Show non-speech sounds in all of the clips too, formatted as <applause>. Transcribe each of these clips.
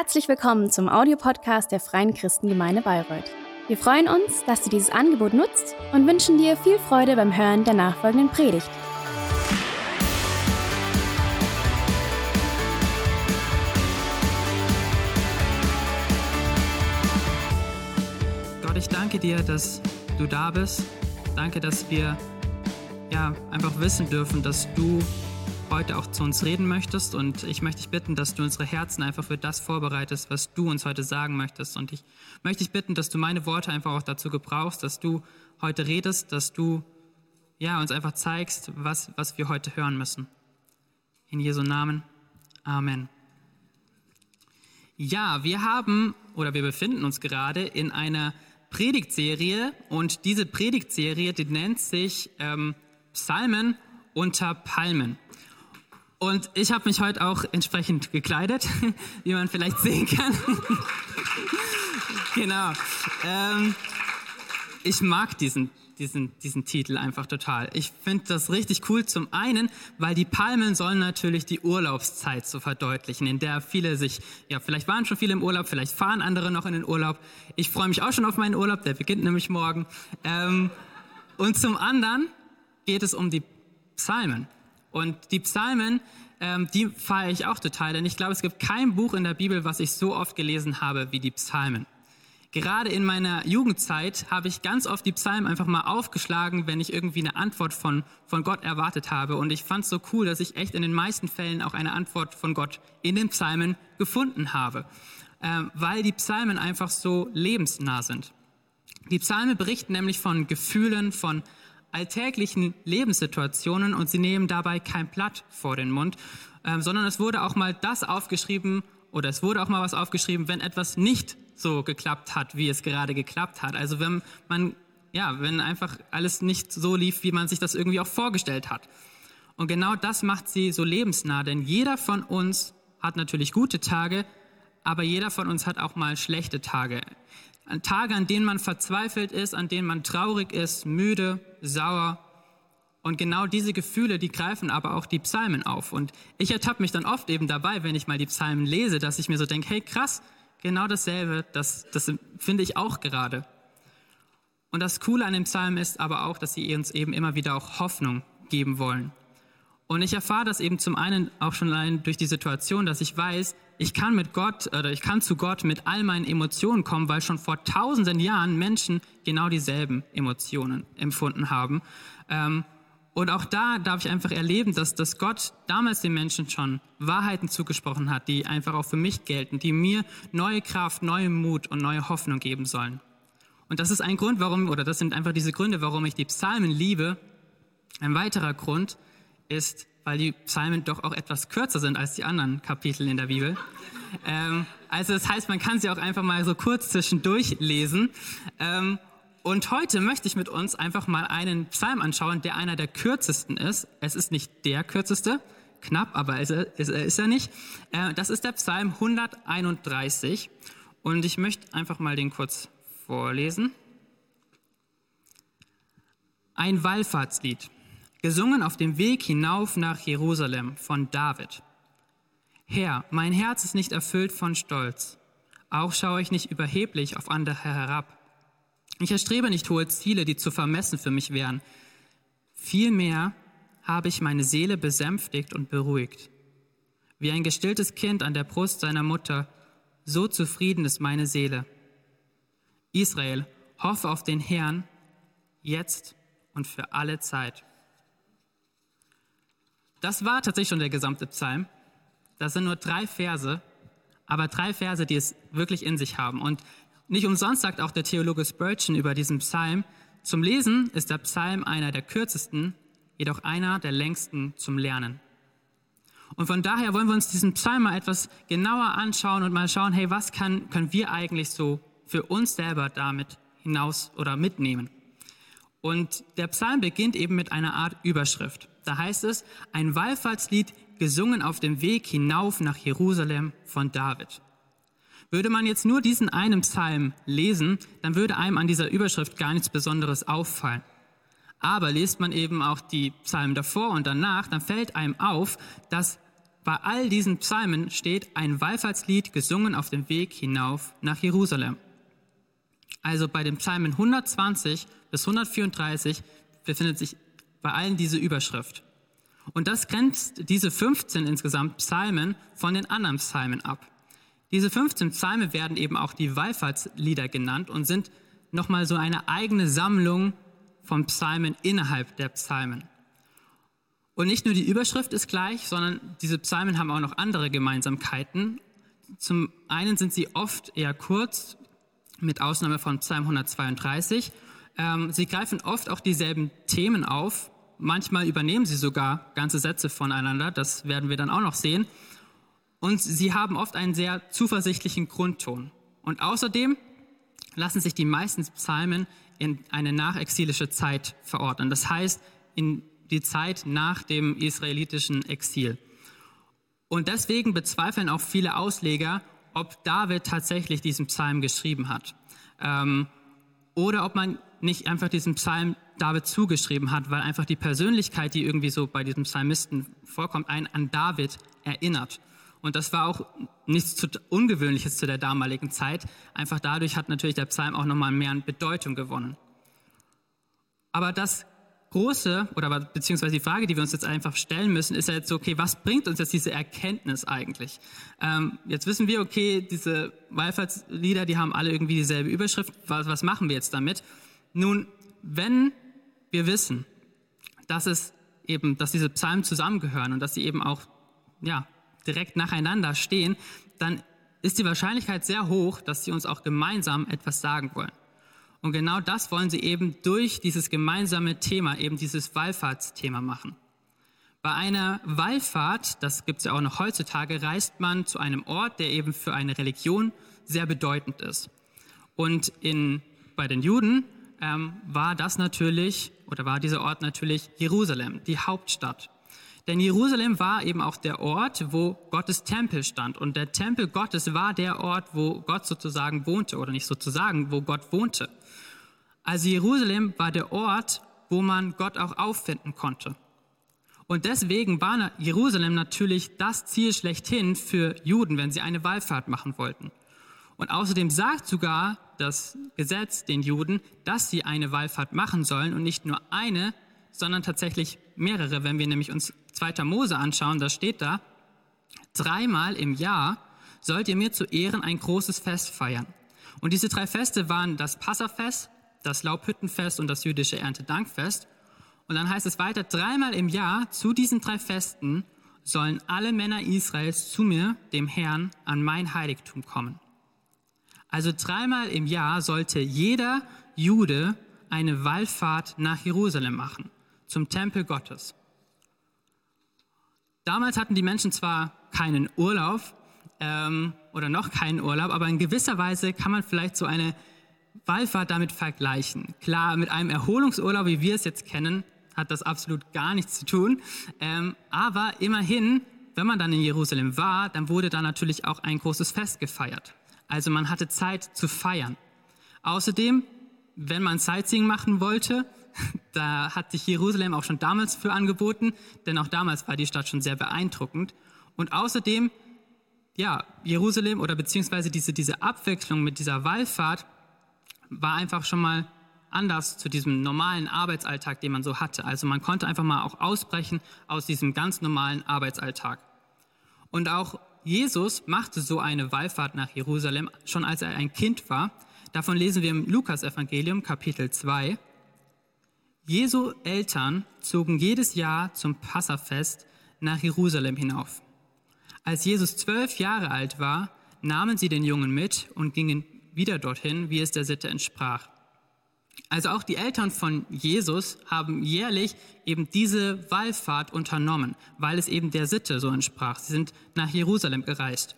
Herzlich willkommen zum Audiopodcast der Freien Christengemeinde Bayreuth. Wir freuen uns, dass du dieses Angebot nutzt und wünschen dir viel Freude beim Hören der nachfolgenden Predigt. Gott, ich danke dir, dass du da bist. Danke, dass wir ja einfach wissen dürfen, dass du heute auch zu uns reden möchtest. Und ich möchte dich bitten, dass du unsere Herzen einfach für das vorbereitest, was du uns heute sagen möchtest. Und ich möchte dich bitten, dass du meine Worte einfach auch dazu gebrauchst, dass du heute redest, dass du ja, uns einfach zeigst, was, was wir heute hören müssen. In Jesu Namen. Amen. Ja, wir haben oder wir befinden uns gerade in einer Predigtserie und diese Predigtserie, die nennt sich ähm, Psalmen unter Palmen. Und ich habe mich heute auch entsprechend gekleidet, <laughs> wie man vielleicht sehen kann. <laughs> genau. Ähm, ich mag diesen, diesen, diesen Titel einfach total. Ich finde das richtig cool. Zum einen, weil die Palmen sollen natürlich die Urlaubszeit so verdeutlichen, in der viele sich, ja, vielleicht waren schon viele im Urlaub, vielleicht fahren andere noch in den Urlaub. Ich freue mich auch schon auf meinen Urlaub, der beginnt nämlich morgen. Ähm, und zum anderen geht es um die Psalmen. Und die Psalmen, ähm, die feiere ich auch total, denn ich glaube, es gibt kein Buch in der Bibel, was ich so oft gelesen habe wie die Psalmen. Gerade in meiner Jugendzeit habe ich ganz oft die Psalmen einfach mal aufgeschlagen, wenn ich irgendwie eine Antwort von, von Gott erwartet habe. Und ich fand es so cool, dass ich echt in den meisten Fällen auch eine Antwort von Gott in den Psalmen gefunden habe, ähm, weil die Psalmen einfach so lebensnah sind. Die Psalmen berichten nämlich von Gefühlen, von alltäglichen Lebenssituationen und sie nehmen dabei kein Blatt vor den Mund, äh, sondern es wurde auch mal das aufgeschrieben oder es wurde auch mal was aufgeschrieben, wenn etwas nicht so geklappt hat, wie es gerade geklappt hat. Also wenn man, ja, wenn einfach alles nicht so lief, wie man sich das irgendwie auch vorgestellt hat. Und genau das macht sie so lebensnah, denn jeder von uns hat natürlich gute Tage, aber jeder von uns hat auch mal schlechte Tage. Tage, an denen man verzweifelt ist, an denen man traurig ist, müde, sauer. Und genau diese Gefühle, die greifen aber auch die Psalmen auf. Und ich ertappe mich dann oft eben dabei, wenn ich mal die Psalmen lese, dass ich mir so denke, hey krass, genau dasselbe, das, das finde ich auch gerade. Und das Coole an dem Psalm ist aber auch, dass sie uns eben immer wieder auch Hoffnung geben wollen. Und ich erfahre das eben zum einen auch schon allein durch die Situation, dass ich weiß, ich kann mit Gott oder ich kann zu Gott mit all meinen Emotionen kommen, weil schon vor tausenden Jahren Menschen genau dieselben Emotionen empfunden haben. Ähm, und auch da darf ich einfach erleben, dass, dass Gott damals den Menschen schon Wahrheiten zugesprochen hat, die einfach auch für mich gelten, die mir neue Kraft, neue Mut und neue Hoffnung geben sollen. Und das ist ein Grund, warum, oder das sind einfach diese Gründe, warum ich die Psalmen liebe. Ein weiterer Grund, ist, weil die Psalmen doch auch etwas kürzer sind als die anderen Kapitel in der Bibel. Ähm, also das heißt, man kann sie auch einfach mal so kurz zwischendurch lesen. Ähm, und heute möchte ich mit uns einfach mal einen Psalm anschauen, der einer der kürzesten ist. Es ist nicht der kürzeste, knapp, aber ist er, ist ist er nicht. Äh, das ist der Psalm 131. Und ich möchte einfach mal den kurz vorlesen. Ein Wallfahrtslied gesungen auf dem Weg hinauf nach Jerusalem von David. Herr, mein Herz ist nicht erfüllt von Stolz, auch schaue ich nicht überheblich auf andere herab. Ich erstrebe nicht hohe Ziele, die zu vermessen für mich wären. Vielmehr habe ich meine Seele besänftigt und beruhigt. Wie ein gestilltes Kind an der Brust seiner Mutter, so zufrieden ist meine Seele. Israel, hoffe auf den Herrn, jetzt und für alle Zeit. Das war tatsächlich schon der gesamte Psalm. Das sind nur drei Verse, aber drei Verse, die es wirklich in sich haben. Und nicht umsonst sagt auch der Theologe Spurgeon über diesen Psalm, zum Lesen ist der Psalm einer der kürzesten, jedoch einer der längsten zum Lernen. Und von daher wollen wir uns diesen Psalm mal etwas genauer anschauen und mal schauen, hey, was kann, können wir eigentlich so für uns selber damit hinaus oder mitnehmen? Und der Psalm beginnt eben mit einer Art Überschrift. Da heißt es, ein Wallfahrtslied gesungen auf dem Weg hinauf nach Jerusalem von David. Würde man jetzt nur diesen einen Psalm lesen, dann würde einem an dieser Überschrift gar nichts Besonderes auffallen. Aber liest man eben auch die Psalmen davor und danach, dann fällt einem auf, dass bei all diesen Psalmen steht ein Wallfahrtslied gesungen auf dem Weg hinauf nach Jerusalem. Also bei den Psalmen 120 bis 134 befindet sich bei allen diese Überschrift. Und das grenzt diese 15 insgesamt Psalmen von den anderen Psalmen ab. Diese 15 Psalme werden eben auch die Wallfahrtslieder genannt und sind nochmal so eine eigene Sammlung von Psalmen innerhalb der Psalmen. Und nicht nur die Überschrift ist gleich, sondern diese Psalmen haben auch noch andere Gemeinsamkeiten. Zum einen sind sie oft eher kurz, mit Ausnahme von Psalm 132. Ähm, sie greifen oft auch dieselben Themen auf. Manchmal übernehmen sie sogar ganze Sätze voneinander. Das werden wir dann auch noch sehen. Und sie haben oft einen sehr zuversichtlichen Grundton. Und außerdem lassen sich die meisten Psalmen in eine nachexilische Zeit verordnen. Das heißt, in die Zeit nach dem israelitischen Exil. Und deswegen bezweifeln auch viele Ausleger, ob David tatsächlich diesen Psalm geschrieben hat. Ähm, oder ob man nicht einfach diesen Psalm David zugeschrieben hat, weil einfach die Persönlichkeit, die irgendwie so bei diesem Psalmisten vorkommt, einen an David erinnert. Und das war auch nichts Ungewöhnliches zu der damaligen Zeit. Einfach dadurch hat natürlich der Psalm auch nochmal mehr an Bedeutung gewonnen. Aber das große, oder beziehungsweise die Frage, die wir uns jetzt einfach stellen müssen, ist ja jetzt so, okay, was bringt uns jetzt diese Erkenntnis eigentlich? Ähm, jetzt wissen wir, okay, diese Wallfahrtslieder, die haben alle irgendwie dieselbe Überschrift. Was, was machen wir jetzt damit? Nun, wenn wir wissen, dass es eben, dass diese Psalmen zusammengehören und dass sie eben auch, ja, direkt nacheinander stehen, dann ist die Wahrscheinlichkeit sehr hoch, dass sie uns auch gemeinsam etwas sagen wollen. Und genau das wollen sie eben durch dieses gemeinsame Thema, eben dieses Wallfahrtsthema machen. Bei einer Wallfahrt, das gibt es ja auch noch heutzutage, reist man zu einem Ort, der eben für eine Religion sehr bedeutend ist. Und in, bei den Juden ähm, war das natürlich, oder war dieser Ort natürlich Jerusalem, die Hauptstadt. Denn Jerusalem war eben auch der Ort, wo Gottes Tempel stand. Und der Tempel Gottes war der Ort, wo Gott sozusagen wohnte, oder nicht sozusagen, wo Gott wohnte. Also Jerusalem war der Ort, wo man Gott auch auffinden konnte. Und deswegen war Jerusalem natürlich das Ziel schlechthin für Juden, wenn sie eine Wallfahrt machen wollten. Und außerdem sagt sogar das Gesetz den Juden, dass sie eine Wallfahrt machen sollen und nicht nur eine, sondern tatsächlich mehrere. Wenn wir nämlich uns 2. Mose anschauen, da steht da, dreimal im Jahr sollt ihr mir zu Ehren ein großes Fest feiern. Und diese drei Feste waren das Passafest, das Laubhüttenfest und das jüdische Erntedankfest. Und dann heißt es weiter, dreimal im Jahr zu diesen drei Festen sollen alle Männer Israels zu mir, dem Herrn, an mein Heiligtum kommen. Also dreimal im Jahr sollte jeder Jude eine Wallfahrt nach Jerusalem machen, zum Tempel Gottes. Damals hatten die Menschen zwar keinen Urlaub ähm, oder noch keinen Urlaub, aber in gewisser Weise kann man vielleicht so eine Wallfahrt damit vergleichen. Klar, mit einem Erholungsurlaub, wie wir es jetzt kennen, hat das absolut gar nichts zu tun. Ähm, aber immerhin, wenn man dann in Jerusalem war, dann wurde da natürlich auch ein großes Fest gefeiert. Also man hatte Zeit zu feiern. Außerdem, wenn man Sightseeing machen wollte, da hat sich Jerusalem auch schon damals für angeboten, denn auch damals war die Stadt schon sehr beeindruckend. Und außerdem, ja, Jerusalem oder beziehungsweise diese, diese Abwechslung mit dieser Wallfahrt war einfach schon mal anders zu diesem normalen Arbeitsalltag, den man so hatte. Also man konnte einfach mal auch ausbrechen aus diesem ganz normalen Arbeitsalltag. Und auch Jesus machte so eine Wallfahrt nach Jerusalem, schon als er ein Kind war. Davon lesen wir im Lukas-Evangelium, Kapitel 2. Jesu Eltern zogen jedes Jahr zum Passafest nach Jerusalem hinauf. Als Jesus zwölf Jahre alt war, nahmen sie den Jungen mit und gingen wieder dorthin, wie es der Sitte entsprach. Also auch die Eltern von Jesus haben jährlich eben diese Wallfahrt unternommen, weil es eben der Sitte so entsprach. Sie sind nach Jerusalem gereist.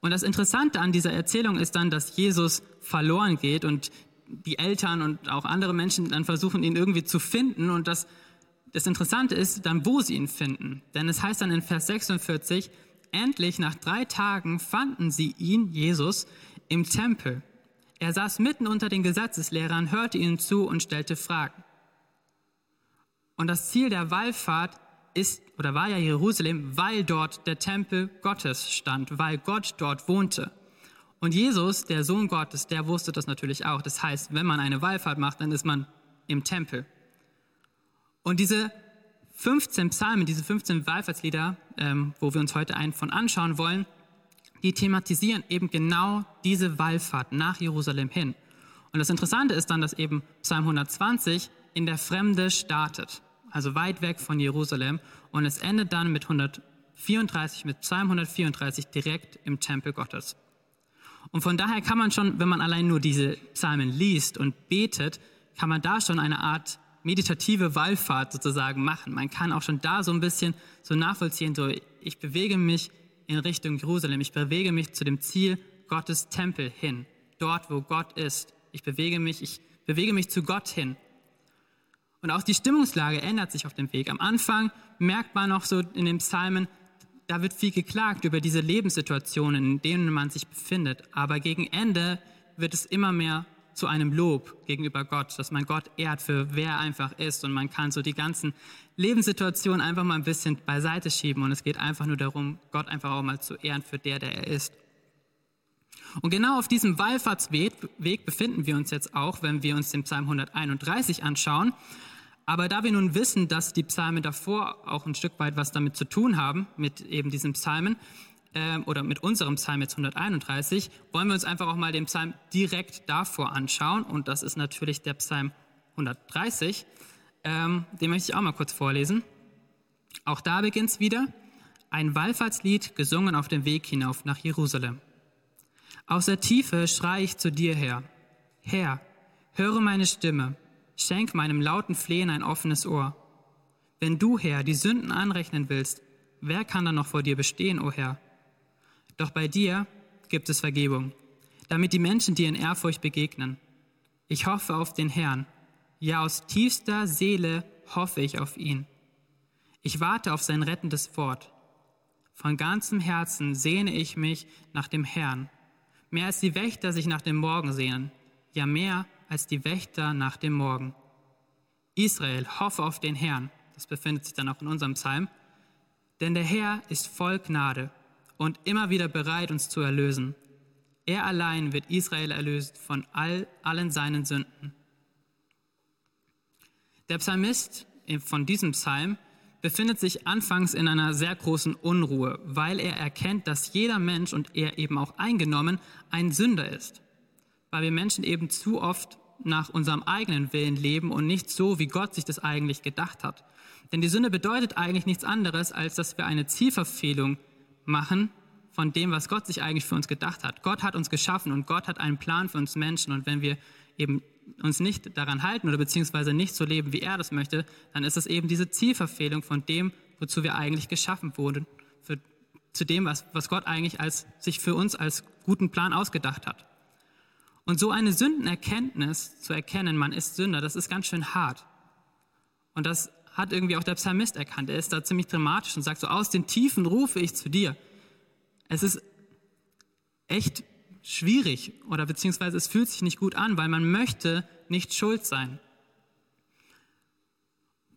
Und das Interessante an dieser Erzählung ist dann, dass Jesus verloren geht und die Eltern und auch andere Menschen dann versuchen, ihn irgendwie zu finden. Und das, das Interessante ist dann, wo sie ihn finden. Denn es heißt dann in Vers 46, endlich nach drei Tagen fanden sie ihn, Jesus, im Tempel. Er saß mitten unter den Gesetzeslehrern, hörte ihnen zu und stellte Fragen. Und das Ziel der Wallfahrt ist oder war ja Jerusalem, weil dort der Tempel Gottes stand, weil Gott dort wohnte. Und Jesus, der Sohn Gottes, der wusste das natürlich auch. Das heißt, wenn man eine Wallfahrt macht, dann ist man im Tempel. Und diese 15 Psalmen, diese 15 Wallfahrtslieder, ähm, wo wir uns heute einen von anschauen wollen, die thematisieren eben genau diese Wallfahrt nach Jerusalem hin. Und das Interessante ist dann, dass eben Psalm 120 in der Fremde startet, also weit weg von Jerusalem, und es endet dann mit 134, mit Psalm 134 direkt im Tempel Gottes. Und von daher kann man schon, wenn man allein nur diese Psalmen liest und betet, kann man da schon eine Art meditative Wallfahrt sozusagen machen. Man kann auch schon da so ein bisschen so nachvollziehen, so ich bewege mich in Richtung Jerusalem, ich bewege mich zu dem Ziel Gottes Tempel hin, dort wo Gott ist. Ich bewege mich, ich bewege mich zu Gott hin. Und auch die Stimmungslage ändert sich auf dem Weg. Am Anfang merkt man noch so in den Psalmen, da wird viel geklagt über diese Lebenssituationen, in denen man sich befindet. Aber gegen Ende wird es immer mehr zu einem Lob gegenüber Gott, dass man Gott ehrt für wer er einfach ist und man kann so die ganzen Lebenssituationen einfach mal ein bisschen beiseite schieben und es geht einfach nur darum, Gott einfach auch mal zu ehren für der, der er ist. Und genau auf diesem Wallfahrtsweg befinden wir uns jetzt auch, wenn wir uns den Psalm 131 anschauen. Aber da wir nun wissen, dass die Psalmen davor auch ein Stück weit was damit zu tun haben, mit eben diesen Psalmen, äh, oder mit unserem Psalm jetzt 131, wollen wir uns einfach auch mal den Psalm direkt davor anschauen. Und das ist natürlich der Psalm 130. Ähm, den möchte ich auch mal kurz vorlesen. Auch da beginnt es wieder. Ein Wallfahrtslied gesungen auf dem Weg hinauf nach Jerusalem. Aus der Tiefe schreie ich zu dir her. Herr, höre meine Stimme. Schenk meinem lauten Flehen ein offenes Ohr. Wenn du, Herr, die Sünden anrechnen willst, wer kann dann noch vor dir bestehen, o Herr? Doch bei dir gibt es Vergebung, damit die Menschen dir in Ehrfurcht begegnen. Ich hoffe auf den Herrn. Ja, aus tiefster Seele hoffe ich auf ihn. Ich warte auf sein rettendes Wort. Von ganzem Herzen sehne ich mich nach dem Herrn, mehr als die Wächter sich nach dem Morgen sehnen, ja mehr als die Wächter nach dem Morgen. Israel, hoffe auf den Herrn. Das befindet sich dann auch in unserem Psalm. Denn der Herr ist voll Gnade und immer wieder bereit, uns zu erlösen. Er allein wird Israel erlöst von all, allen seinen Sünden. Der Psalmist von diesem Psalm befindet sich anfangs in einer sehr großen Unruhe, weil er erkennt, dass jeder Mensch und er eben auch eingenommen ein Sünder ist weil wir Menschen eben zu oft nach unserem eigenen Willen leben und nicht so, wie Gott sich das eigentlich gedacht hat. Denn die Sünde bedeutet eigentlich nichts anderes, als dass wir eine Zielverfehlung machen von dem, was Gott sich eigentlich für uns gedacht hat. Gott hat uns geschaffen und Gott hat einen Plan für uns Menschen. Und wenn wir eben uns nicht daran halten oder beziehungsweise nicht so leben, wie er das möchte, dann ist es eben diese Zielverfehlung von dem, wozu wir eigentlich geschaffen wurden, für, zu dem, was, was Gott eigentlich als, sich für uns als guten Plan ausgedacht hat. Und so eine Sündenerkenntnis zu erkennen, man ist Sünder, das ist ganz schön hart. Und das hat irgendwie auch der Psalmist erkannt. Er ist da ziemlich dramatisch und sagt so, aus den Tiefen rufe ich zu dir. Es ist echt schwierig oder beziehungsweise es fühlt sich nicht gut an, weil man möchte nicht schuld sein.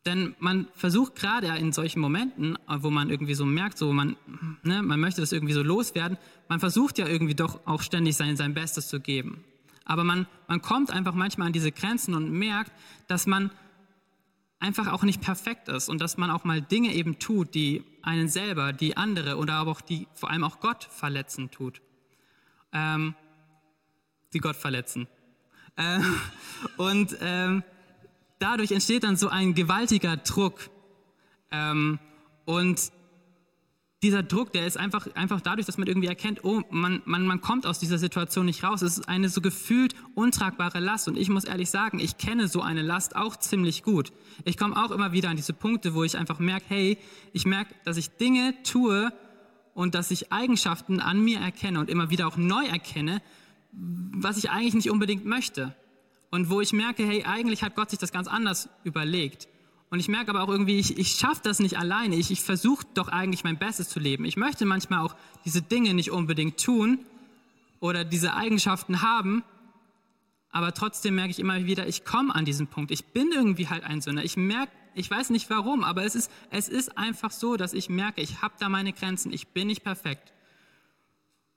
Denn man versucht gerade in solchen Momenten, wo man irgendwie so merkt, so man, ne, man möchte das irgendwie so loswerden, man versucht ja irgendwie doch auch ständig sein, sein Bestes zu geben. Aber man, man kommt einfach manchmal an diese Grenzen und merkt, dass man einfach auch nicht perfekt ist und dass man auch mal Dinge eben tut, die einen selber, die andere oder aber auch die vor allem auch Gott verletzen tut. Ähm, die Gott verletzen. Äh, <laughs> und ähm, dadurch entsteht dann so ein gewaltiger Druck. Ähm, und dieser Druck, der ist einfach, einfach dadurch, dass man irgendwie erkennt, oh, man, man, man kommt aus dieser Situation nicht raus. Es ist eine so gefühlt untragbare Last. Und ich muss ehrlich sagen, ich kenne so eine Last auch ziemlich gut. Ich komme auch immer wieder an diese Punkte, wo ich einfach merke, hey, ich merke, dass ich Dinge tue und dass ich Eigenschaften an mir erkenne und immer wieder auch neu erkenne, was ich eigentlich nicht unbedingt möchte. Und wo ich merke, hey, eigentlich hat Gott sich das ganz anders überlegt. Und ich merke aber auch irgendwie, ich, ich schaffe das nicht alleine. Ich, ich versuche doch eigentlich mein Bestes zu leben. Ich möchte manchmal auch diese Dinge nicht unbedingt tun oder diese Eigenschaften haben. Aber trotzdem merke ich immer wieder, ich komme an diesen Punkt. Ich bin irgendwie halt ein Sünder. Ich merke Ich weiß nicht warum, aber es ist, es ist einfach so, dass ich merke, ich habe da meine Grenzen, ich bin nicht perfekt.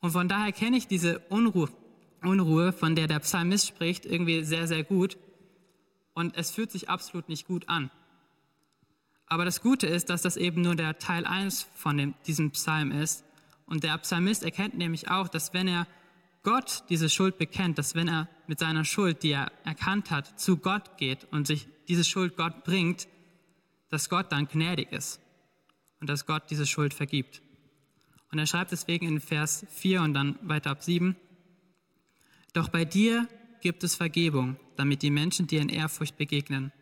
Und von daher kenne ich diese Unruhe, Unruhe, von der der Psalmist spricht, irgendwie sehr, sehr gut. Und es fühlt sich absolut nicht gut an. Aber das Gute ist, dass das eben nur der Teil 1 von dem, diesem Psalm ist. Und der Psalmist erkennt nämlich auch, dass wenn er Gott diese Schuld bekennt, dass wenn er mit seiner Schuld, die er erkannt hat, zu Gott geht und sich diese Schuld Gott bringt, dass Gott dann gnädig ist und dass Gott diese Schuld vergibt. Und er schreibt deswegen in Vers 4 und dann weiter ab 7, Doch bei dir gibt es Vergebung, damit die Menschen dir in Ehrfurcht begegnen.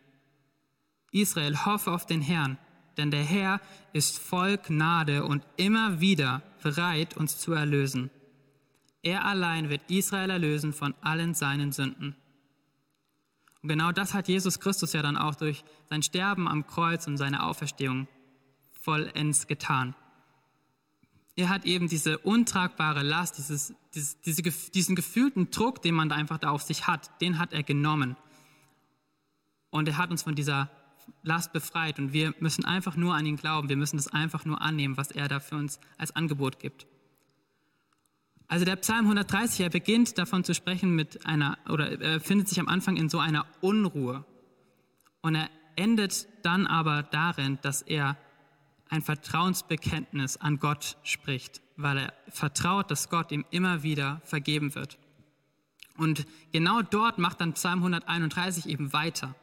Israel, hoffe auf den Herrn, denn der Herr ist voll Gnade und immer wieder bereit, uns zu erlösen. Er allein wird Israel erlösen von allen seinen Sünden. Und genau das hat Jesus Christus ja dann auch durch sein Sterben am Kreuz und seine Auferstehung vollends getan. Er hat eben diese untragbare Last, dieses, dieses, diese, diesen gefühlten Druck, den man da einfach da auf sich hat, den hat er genommen. Und er hat uns von dieser Last befreit und wir müssen einfach nur an ihn glauben. Wir müssen das einfach nur annehmen, was er da für uns als Angebot gibt. Also der Psalm 130, er beginnt davon zu sprechen mit einer, oder er findet sich am Anfang in so einer Unruhe. Und er endet dann aber darin, dass er ein Vertrauensbekenntnis an Gott spricht, weil er vertraut, dass Gott ihm immer wieder vergeben wird. Und genau dort macht dann Psalm 131 eben weiter.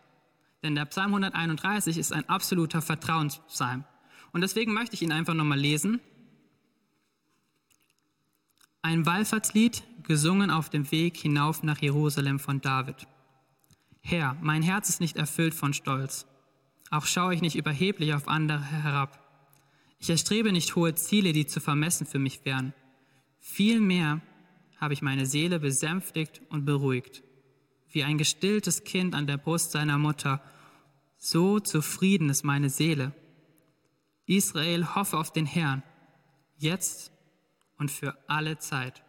Denn der Psalm 131 ist ein absoluter Vertrauenspsalm. Und deswegen möchte ich ihn einfach nochmal lesen. Ein Wallfahrtslied, gesungen auf dem Weg hinauf nach Jerusalem von David. Herr, mein Herz ist nicht erfüllt von Stolz. Auch schaue ich nicht überheblich auf andere herab. Ich erstrebe nicht hohe Ziele, die zu vermessen für mich wären. Vielmehr habe ich meine Seele besänftigt und beruhigt. Wie ein gestilltes Kind an der Brust seiner Mutter, so zufrieden ist meine Seele. Israel hoffe auf den Herrn, jetzt und für alle Zeit.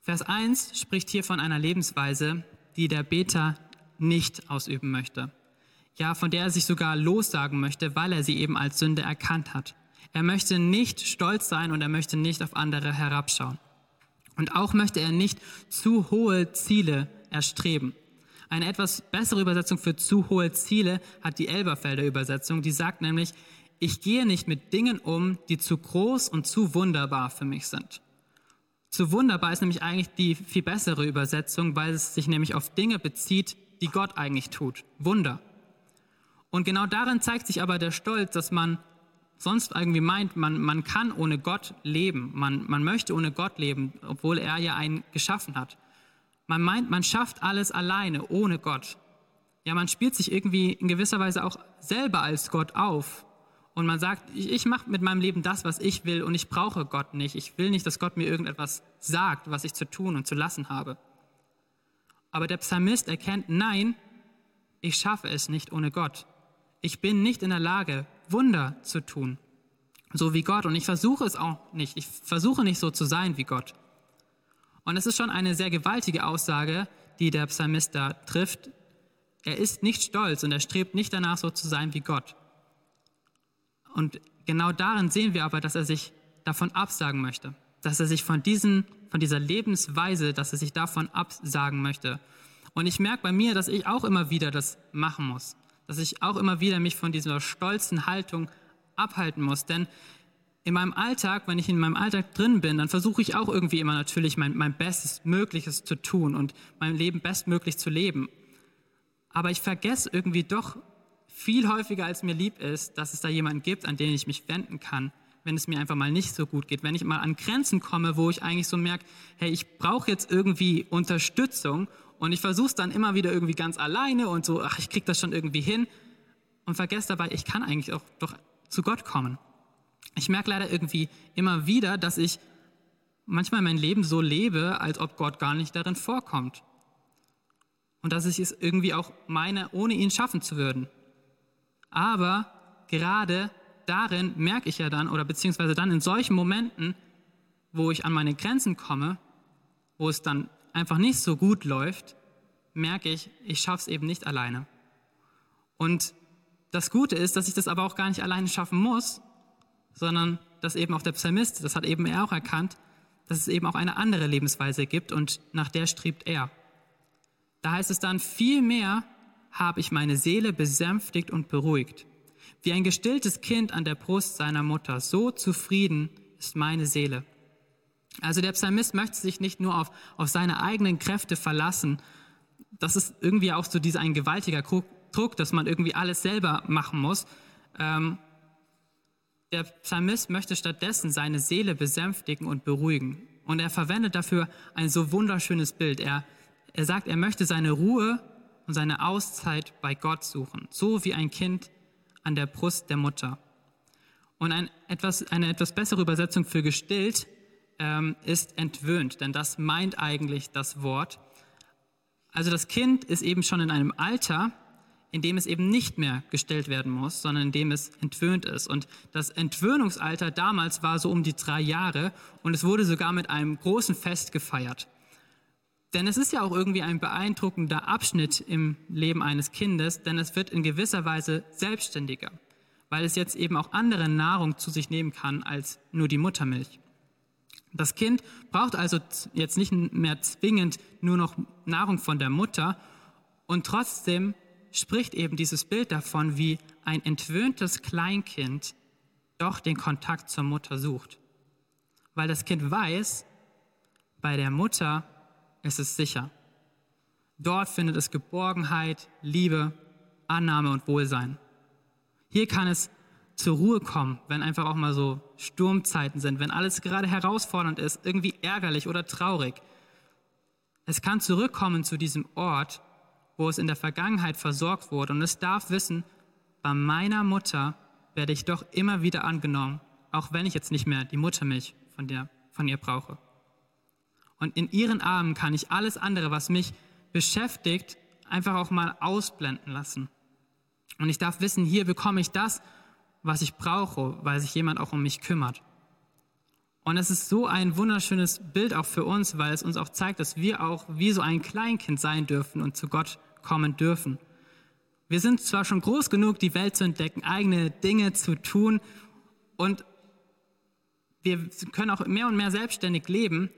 Vers 1 spricht hier von einer Lebensweise, die der Beter nicht ausüben möchte ja, von der er sich sogar lossagen möchte, weil er sie eben als Sünde erkannt hat. Er möchte nicht stolz sein und er möchte nicht auf andere herabschauen. Und auch möchte er nicht zu hohe Ziele erstreben. Eine etwas bessere Übersetzung für zu hohe Ziele hat die Elberfelder Übersetzung, die sagt nämlich, ich gehe nicht mit Dingen um, die zu groß und zu wunderbar für mich sind. Zu wunderbar ist nämlich eigentlich die viel bessere Übersetzung, weil es sich nämlich auf Dinge bezieht, die Gott eigentlich tut. Wunder. Und genau darin zeigt sich aber der Stolz, dass man sonst irgendwie meint, man, man kann ohne Gott leben. Man, man möchte ohne Gott leben, obwohl er ja einen geschaffen hat. Man meint, man schafft alles alleine, ohne Gott. Ja, man spielt sich irgendwie in gewisser Weise auch selber als Gott auf. Und man sagt, ich, ich mache mit meinem Leben das, was ich will und ich brauche Gott nicht. Ich will nicht, dass Gott mir irgendetwas sagt, was ich zu tun und zu lassen habe. Aber der Psalmist erkennt, nein, ich schaffe es nicht ohne Gott. Ich bin nicht in der Lage, Wunder zu tun, so wie Gott. Und ich versuche es auch nicht. Ich versuche nicht so zu sein wie Gott. Und es ist schon eine sehr gewaltige Aussage, die der Psalmist da trifft. Er ist nicht stolz und er strebt nicht danach, so zu sein wie Gott. Und genau darin sehen wir aber, dass er sich davon absagen möchte, dass er sich von, diesen, von dieser Lebensweise, dass er sich davon absagen möchte. Und ich merke bei mir, dass ich auch immer wieder das machen muss dass ich auch immer wieder mich von dieser stolzen Haltung abhalten muss. Denn in meinem Alltag, wenn ich in meinem Alltag drin bin, dann versuche ich auch irgendwie immer natürlich mein, mein Bestes Mögliches zu tun und mein Leben bestmöglich zu leben. Aber ich vergesse irgendwie doch viel häufiger, als mir lieb ist, dass es da jemanden gibt, an den ich mich wenden kann, wenn es mir einfach mal nicht so gut geht. Wenn ich mal an Grenzen komme, wo ich eigentlich so merke, hey, ich brauche jetzt irgendwie Unterstützung und ich versuche es dann immer wieder irgendwie ganz alleine und so, ach, ich kriege das schon irgendwie hin und vergesse dabei, ich kann eigentlich auch doch zu Gott kommen. Ich merke leider irgendwie immer wieder, dass ich manchmal mein Leben so lebe, als ob Gott gar nicht darin vorkommt. Und dass ich es irgendwie auch meine, ohne ihn schaffen zu würden. Aber gerade darin merke ich ja dann, oder beziehungsweise dann in solchen Momenten, wo ich an meine Grenzen komme, wo es dann einfach nicht so gut läuft, merke ich, ich schaffe es eben nicht alleine. Und das Gute ist, dass ich das aber auch gar nicht alleine schaffen muss, sondern dass eben auch der Psalmist, das hat eben er auch erkannt, dass es eben auch eine andere Lebensweise gibt und nach der strebt er. Da heißt es dann, vielmehr habe ich meine Seele besänftigt und beruhigt. Wie ein gestilltes Kind an der Brust seiner Mutter, so zufrieden ist meine Seele. Also der Psalmist möchte sich nicht nur auf, auf seine eigenen Kräfte verlassen. Das ist irgendwie auch so dieser ein gewaltiger Druck, dass man irgendwie alles selber machen muss. Ähm, der Psalmist möchte stattdessen seine Seele besänftigen und beruhigen. Und er verwendet dafür ein so wunderschönes Bild. Er, er sagt, er möchte seine Ruhe und seine Auszeit bei Gott suchen, so wie ein Kind an der Brust der Mutter. Und ein etwas, eine etwas bessere Übersetzung für gestillt ähm, ist entwöhnt, denn das meint eigentlich das Wort. Also das Kind ist eben schon in einem Alter, in dem es eben nicht mehr gestellt werden muss, sondern in dem es entwöhnt ist. Und das Entwöhnungsalter damals war so um die drei Jahre und es wurde sogar mit einem großen Fest gefeiert. Denn es ist ja auch irgendwie ein beeindruckender Abschnitt im Leben eines Kindes, denn es wird in gewisser Weise selbstständiger, weil es jetzt eben auch andere Nahrung zu sich nehmen kann als nur die Muttermilch. Das Kind braucht also jetzt nicht mehr zwingend nur noch Nahrung von der Mutter und trotzdem spricht eben dieses Bild davon, wie ein entwöhntes Kleinkind doch den Kontakt zur Mutter sucht. Weil das Kind weiß, bei der Mutter ist es sicher. Dort findet es Geborgenheit, Liebe, Annahme und Wohlsein. Hier kann es zur Ruhe kommen, wenn einfach auch mal so Sturmzeiten sind, wenn alles gerade herausfordernd ist, irgendwie ärgerlich oder traurig. Es kann zurückkommen zu diesem Ort, wo es in der Vergangenheit versorgt wurde. Und es darf wissen, bei meiner Mutter werde ich doch immer wieder angenommen, auch wenn ich jetzt nicht mehr die Muttermilch von, der, von ihr brauche. Und in ihren Armen kann ich alles andere, was mich beschäftigt, einfach auch mal ausblenden lassen. Und ich darf wissen, hier bekomme ich das, was ich brauche, weil sich jemand auch um mich kümmert. Und es ist so ein wunderschönes Bild auch für uns, weil es uns auch zeigt, dass wir auch wie so ein Kleinkind sein dürfen und zu Gott kommen dürfen. Wir sind zwar schon groß genug, die Welt zu entdecken, eigene Dinge zu tun und wir können auch mehr und mehr selbstständig leben,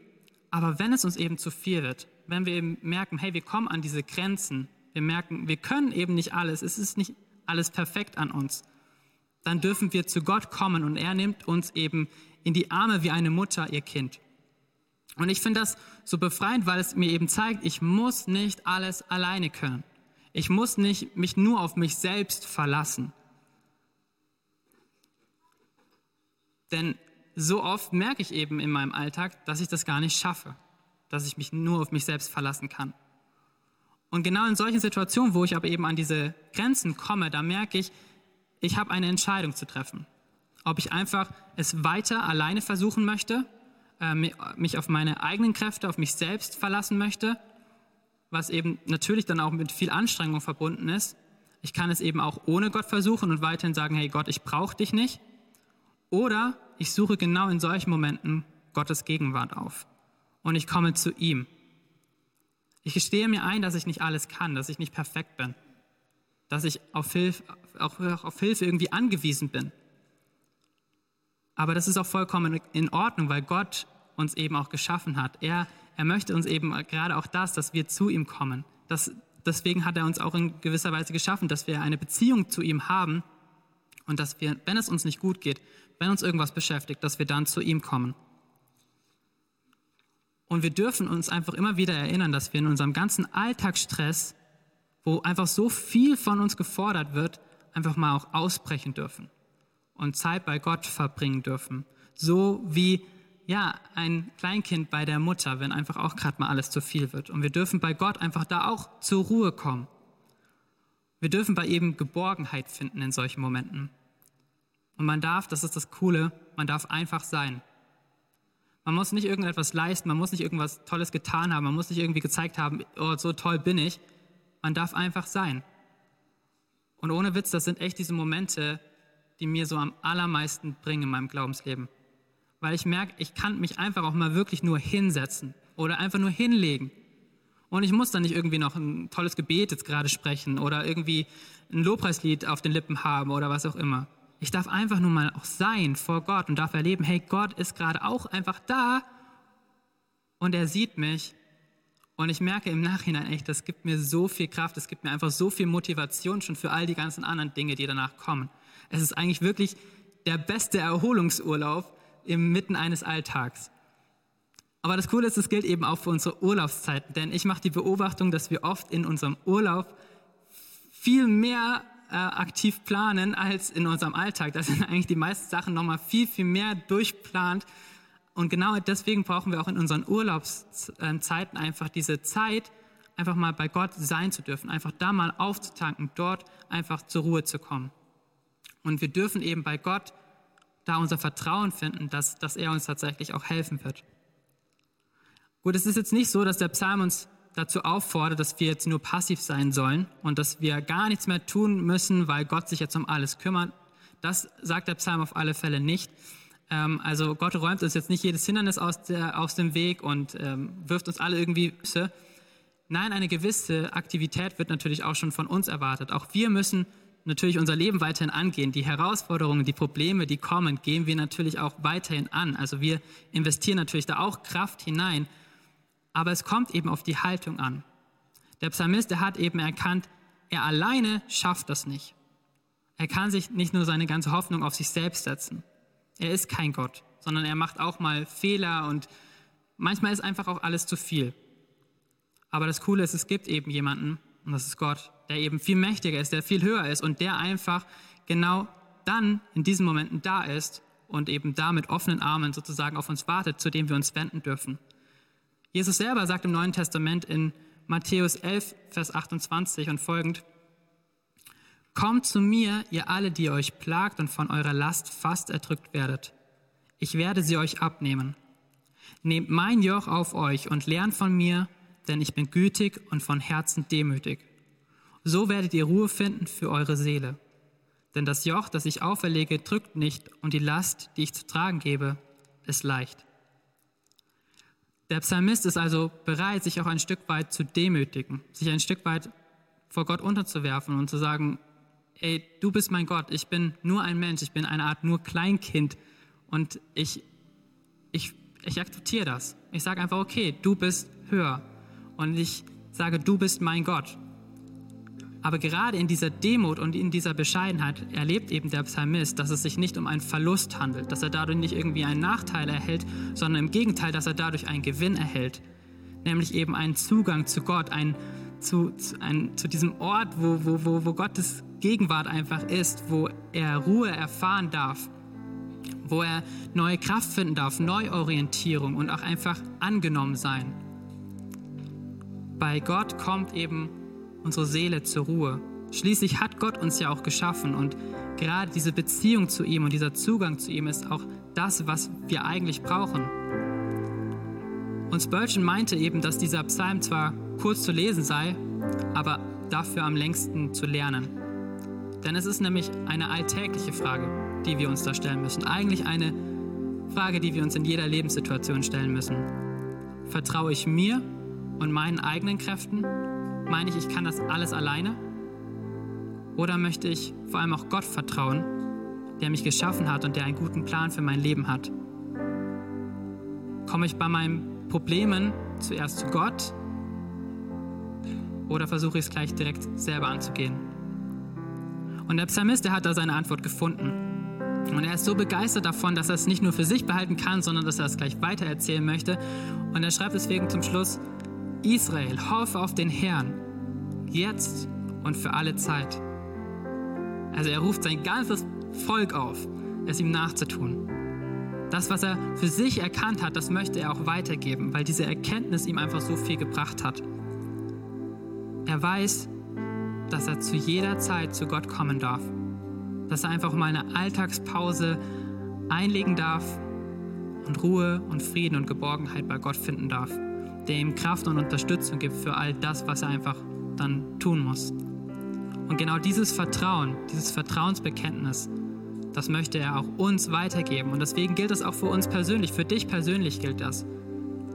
aber wenn es uns eben zu viel wird, wenn wir eben merken, hey, wir kommen an diese Grenzen, wir merken, wir können eben nicht alles, es ist nicht alles perfekt an uns, dann dürfen wir zu Gott kommen und er nimmt uns eben in die Arme wie eine Mutter ihr Kind. Und ich finde das so befreiend, weil es mir eben zeigt, ich muss nicht alles alleine können. Ich muss nicht mich nur auf mich selbst verlassen. Denn so oft merke ich eben in meinem Alltag, dass ich das gar nicht schaffe, dass ich mich nur auf mich selbst verlassen kann. Und genau in solchen Situationen, wo ich aber eben an diese Grenzen komme, da merke ich, ich habe eine Entscheidung zu treffen ob ich einfach es weiter alleine versuchen möchte, äh, mich auf meine eigenen Kräfte, auf mich selbst verlassen möchte, was eben natürlich dann auch mit viel Anstrengung verbunden ist. Ich kann es eben auch ohne Gott versuchen und weiterhin sagen, hey Gott, ich brauche dich nicht. Oder ich suche genau in solchen Momenten Gottes Gegenwart auf und ich komme zu ihm. Ich gestehe mir ein, dass ich nicht alles kann, dass ich nicht perfekt bin, dass ich auf Hilfe, auch auf Hilfe irgendwie angewiesen bin. Aber das ist auch vollkommen in Ordnung, weil Gott uns eben auch geschaffen hat. Er, er möchte uns eben gerade auch das, dass wir zu ihm kommen. Das, deswegen hat er uns auch in gewisser Weise geschaffen, dass wir eine Beziehung zu ihm haben und dass wir, wenn es uns nicht gut geht, wenn uns irgendwas beschäftigt, dass wir dann zu ihm kommen. Und wir dürfen uns einfach immer wieder erinnern, dass wir in unserem ganzen Alltagsstress, wo einfach so viel von uns gefordert wird, einfach mal auch ausbrechen dürfen und Zeit bei Gott verbringen dürfen. So wie ja, ein Kleinkind bei der Mutter, wenn einfach auch gerade mal alles zu viel wird. Und wir dürfen bei Gott einfach da auch zur Ruhe kommen. Wir dürfen bei ihm Geborgenheit finden in solchen Momenten. Und man darf, das ist das Coole, man darf einfach sein. Man muss nicht irgendetwas leisten, man muss nicht irgendwas Tolles getan haben, man muss nicht irgendwie gezeigt haben, oh, so toll bin ich. Man darf einfach sein. Und ohne Witz, das sind echt diese Momente, die mir so am allermeisten bringen in meinem Glaubensleben. Weil ich merke, ich kann mich einfach auch mal wirklich nur hinsetzen oder einfach nur hinlegen Und ich muss dann nicht irgendwie noch ein tolles Gebet jetzt gerade sprechen oder irgendwie ein Lobpreislied auf den Lippen haben oder was auch immer. Ich darf einfach nur mal auch sein vor Gott und darf erleben, hey, Gott ist gerade auch einfach da und er sieht mich. Und ich merke im Nachhinein echt, das gibt mir so viel Kraft, es gibt mir einfach so viel Motivation schon für all die ganzen anderen Dinge, die danach kommen. Es ist eigentlich wirklich der beste Erholungsurlaub inmitten eines Alltags. Aber das Coole ist, es gilt eben auch für unsere Urlaubszeiten, denn ich mache die Beobachtung, dass wir oft in unserem Urlaub viel mehr äh, aktiv planen als in unserem Alltag. Da sind <laughs> eigentlich die meisten Sachen nochmal viel, viel mehr durchplant. Und genau deswegen brauchen wir auch in unseren Urlaubszeiten einfach diese Zeit, einfach mal bei Gott sein zu dürfen, einfach da mal aufzutanken, dort einfach zur Ruhe zu kommen. Und wir dürfen eben bei Gott da unser Vertrauen finden, dass, dass er uns tatsächlich auch helfen wird. Gut, es ist jetzt nicht so, dass der Psalm uns dazu auffordert, dass wir jetzt nur passiv sein sollen und dass wir gar nichts mehr tun müssen, weil Gott sich jetzt um alles kümmert. Das sagt der Psalm auf alle Fälle nicht. Ähm, also Gott räumt uns jetzt nicht jedes Hindernis aus, der, aus dem Weg und ähm, wirft uns alle irgendwie. Nein, eine gewisse Aktivität wird natürlich auch schon von uns erwartet. Auch wir müssen natürlich unser Leben weiterhin angehen. Die Herausforderungen, die Probleme, die kommen, gehen wir natürlich auch weiterhin an. Also wir investieren natürlich da auch Kraft hinein. Aber es kommt eben auf die Haltung an. Der Psalmist, der hat eben erkannt, er alleine schafft das nicht. Er kann sich nicht nur seine ganze Hoffnung auf sich selbst setzen. Er ist kein Gott, sondern er macht auch mal Fehler und manchmal ist einfach auch alles zu viel. Aber das Coole ist, es gibt eben jemanden, und das ist Gott, der eben viel mächtiger ist, der viel höher ist und der einfach genau dann in diesen Momenten da ist und eben da mit offenen Armen sozusagen auf uns wartet, zu dem wir uns wenden dürfen. Jesus selber sagt im Neuen Testament in Matthäus 11, Vers 28 und folgend, Kommt zu mir, ihr alle, die euch plagt und von eurer Last fast erdrückt werdet. Ich werde sie euch abnehmen. Nehmt mein Joch auf euch und lernt von mir, denn ich bin gütig und von Herzen demütig. So werdet ihr Ruhe finden für eure Seele. Denn das Joch, das ich auferlege, drückt nicht und die Last, die ich zu tragen gebe, ist leicht. Der Psalmist ist also bereit, sich auch ein Stück weit zu demütigen, sich ein Stück weit vor Gott unterzuwerfen und zu sagen, ey, du bist mein Gott, ich bin nur ein Mensch, ich bin eine Art nur Kleinkind und ich, ich, ich akzeptiere das. Ich sage einfach, okay, du bist höher und ich sage, du bist mein Gott. Aber gerade in dieser Demut und in dieser Bescheidenheit erlebt eben der Psalmist, dass es sich nicht um einen Verlust handelt, dass er dadurch nicht irgendwie einen Nachteil erhält, sondern im Gegenteil, dass er dadurch einen Gewinn erhält. Nämlich eben einen Zugang zu Gott, ein, zu, zu, ein, zu diesem Ort, wo, wo, wo, wo Gottes Gegenwart einfach ist, wo er Ruhe erfahren darf, wo er neue Kraft finden darf, Neuorientierung und auch einfach angenommen sein. Bei Gott kommt eben unsere Seele zur Ruhe. Schließlich hat Gott uns ja auch geschaffen und gerade diese Beziehung zu ihm und dieser Zugang zu ihm ist auch das, was wir eigentlich brauchen. Und Spurgeon meinte eben, dass dieser Psalm zwar kurz zu lesen sei, aber dafür am längsten zu lernen. Denn es ist nämlich eine alltägliche Frage, die wir uns da stellen müssen. Eigentlich eine Frage, die wir uns in jeder Lebenssituation stellen müssen. Vertraue ich mir und meinen eigenen Kräften meine ich, ich kann das alles alleine? Oder möchte ich vor allem auch Gott vertrauen, der mich geschaffen hat und der einen guten Plan für mein Leben hat? Komme ich bei meinen Problemen zuerst zu Gott oder versuche ich es gleich direkt selber anzugehen? Und der Psalmist, der hat da seine Antwort gefunden. Und er ist so begeistert davon, dass er es nicht nur für sich behalten kann, sondern dass er es gleich weitererzählen möchte. Und er schreibt deswegen zum Schluss, Israel, hoffe auf den Herrn, jetzt und für alle Zeit. Also er ruft sein ganzes Volk auf, es ihm nachzutun. Das, was er für sich erkannt hat, das möchte er auch weitergeben, weil diese Erkenntnis ihm einfach so viel gebracht hat. Er weiß, dass er zu jeder Zeit zu Gott kommen darf. Dass er einfach mal eine Alltagspause einlegen darf und Ruhe und Frieden und Geborgenheit bei Gott finden darf der ihm Kraft und Unterstützung gibt für all das, was er einfach dann tun muss. Und genau dieses Vertrauen, dieses Vertrauensbekenntnis, das möchte er auch uns weitergeben. Und deswegen gilt das auch für uns persönlich, für dich persönlich gilt das.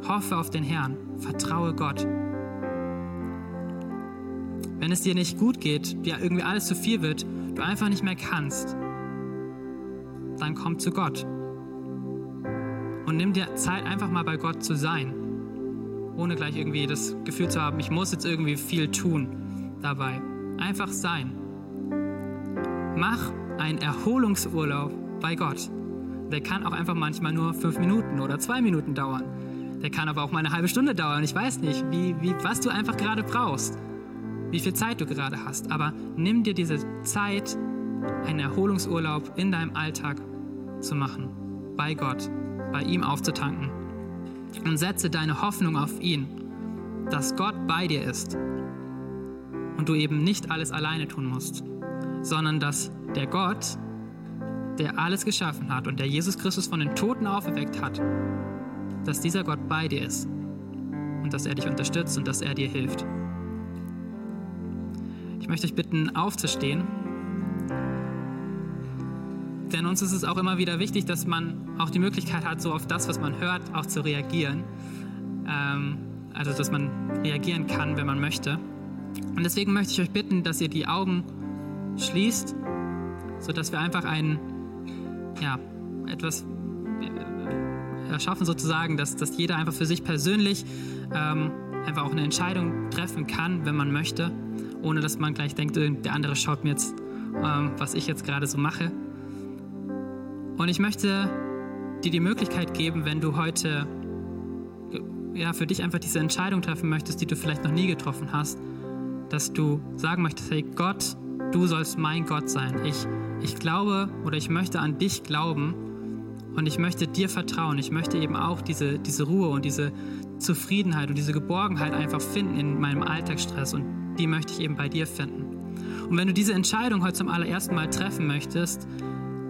Hoffe auf den Herrn, vertraue Gott. wenn es dir nicht gut geht, ja irgendwie alles zu viel wird, du einfach nicht mehr kannst, dann komm zu Gott. Und nimm dir Zeit, einfach mal bei Gott zu sein. Ohne gleich irgendwie das Gefühl zu haben, ich muss jetzt irgendwie viel tun dabei. Einfach sein. Mach einen Erholungsurlaub bei Gott. Der kann auch einfach manchmal nur fünf Minuten oder zwei Minuten dauern. Der kann aber auch mal eine halbe Stunde dauern. Ich weiß nicht, wie, wie, was du einfach gerade brauchst, wie viel Zeit du gerade hast. Aber nimm dir diese Zeit, einen Erholungsurlaub in deinem Alltag zu machen, bei Gott, bei ihm aufzutanken. Und setze deine Hoffnung auf ihn, dass Gott bei dir ist und du eben nicht alles alleine tun musst, sondern dass der Gott, der alles geschaffen hat und der Jesus Christus von den Toten auferweckt hat, dass dieser Gott bei dir ist und dass er dich unterstützt und dass er dir hilft. Ich möchte euch bitten, aufzustehen. Denn uns ist es auch immer wieder wichtig, dass man auch die Möglichkeit hat, so auf das, was man hört, auch zu reagieren. Ähm, also, dass man reagieren kann, wenn man möchte. Und deswegen möchte ich euch bitten, dass ihr die Augen schließt, sodass wir einfach ein, ja, etwas erschaffen sozusagen, dass, dass jeder einfach für sich persönlich ähm, einfach auch eine Entscheidung treffen kann, wenn man möchte, ohne dass man gleich denkt, äh, der andere schaut mir jetzt, ähm, was ich jetzt gerade so mache. Und ich möchte dir die Möglichkeit geben, wenn du heute ja, für dich einfach diese Entscheidung treffen möchtest, die du vielleicht noch nie getroffen hast, dass du sagen möchtest, hey Gott, du sollst mein Gott sein. Ich, ich glaube oder ich möchte an dich glauben und ich möchte dir vertrauen. Ich möchte eben auch diese, diese Ruhe und diese Zufriedenheit und diese Geborgenheit einfach finden in meinem Alltagsstress und die möchte ich eben bei dir finden. Und wenn du diese Entscheidung heute zum allerersten Mal treffen möchtest,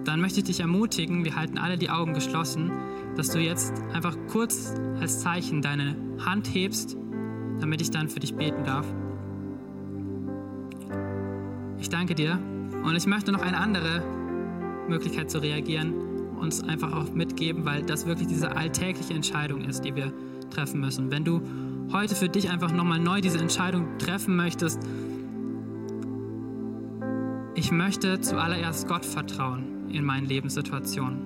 dann möchte ich dich ermutigen, wir halten alle die Augen geschlossen, dass du jetzt einfach kurz als Zeichen deine Hand hebst, damit ich dann für dich beten darf. Ich danke dir und ich möchte noch eine andere Möglichkeit zu reagieren uns einfach auch mitgeben, weil das wirklich diese alltägliche Entscheidung ist, die wir treffen müssen. Wenn du heute für dich einfach nochmal neu diese Entscheidung treffen möchtest, ich möchte zuallererst Gott vertrauen in meinen Lebenssituationen.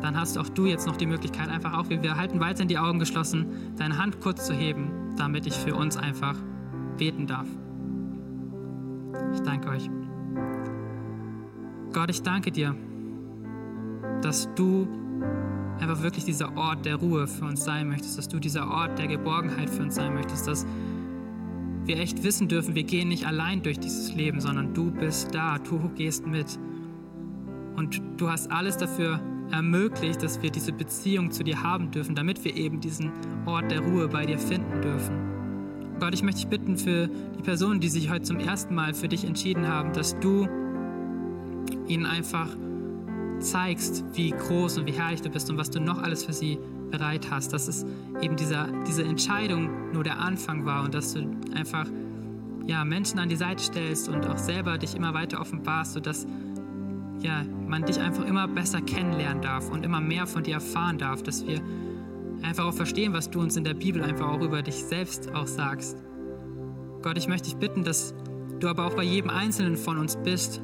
Dann hast auch du jetzt noch die Möglichkeit, einfach auch, wir halten weiterhin die Augen geschlossen, deine Hand kurz zu heben, damit ich für uns einfach beten darf. Ich danke euch. Gott, ich danke dir dass du einfach wirklich dieser Ort der Ruhe für uns sein möchtest, dass du dieser Ort der Geborgenheit für uns sein möchtest, dass wir echt wissen dürfen, wir gehen nicht allein durch dieses Leben, sondern du bist da, du gehst mit. Und du hast alles dafür ermöglicht, dass wir diese Beziehung zu dir haben dürfen, damit wir eben diesen Ort der Ruhe bei dir finden dürfen. Gott, ich möchte dich bitten für die Personen, die sich heute zum ersten Mal für dich entschieden haben, dass du ihnen einfach zeigst, wie groß und wie herrlich du bist und was du noch alles für sie bereit hast. Dass es eben dieser, diese Entscheidung nur der Anfang war und dass du einfach ja, Menschen an die Seite stellst und auch selber dich immer weiter offenbarst, sodass ja, man dich einfach immer besser kennenlernen darf und immer mehr von dir erfahren darf, dass wir einfach auch verstehen, was du uns in der Bibel einfach auch über dich selbst auch sagst. Gott, ich möchte dich bitten, dass du aber auch bei jedem Einzelnen von uns bist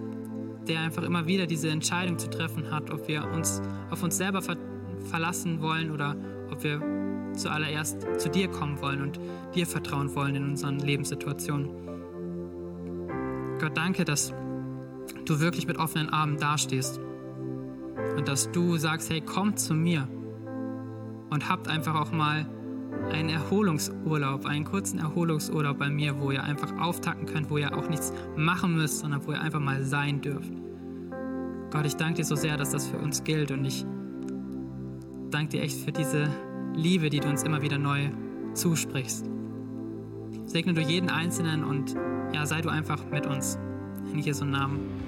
der einfach immer wieder diese Entscheidung zu treffen hat, ob wir uns auf uns selber ver verlassen wollen oder ob wir zuallererst zu dir kommen wollen und dir vertrauen wollen in unseren Lebenssituationen. Gott, danke, dass du wirklich mit offenen Armen dastehst und dass du sagst, hey, kommt zu mir und habt einfach auch mal einen Erholungsurlaub, einen kurzen Erholungsurlaub bei mir, wo ihr einfach auftacken könnt, wo ihr auch nichts machen müsst, sondern wo ihr einfach mal sein dürft. Gott, ich danke dir so sehr, dass das für uns gilt und ich danke dir echt für diese Liebe, die du uns immer wieder neu zusprichst. Segne du jeden Einzelnen und ja, sei du einfach mit uns. In Jesu Namen.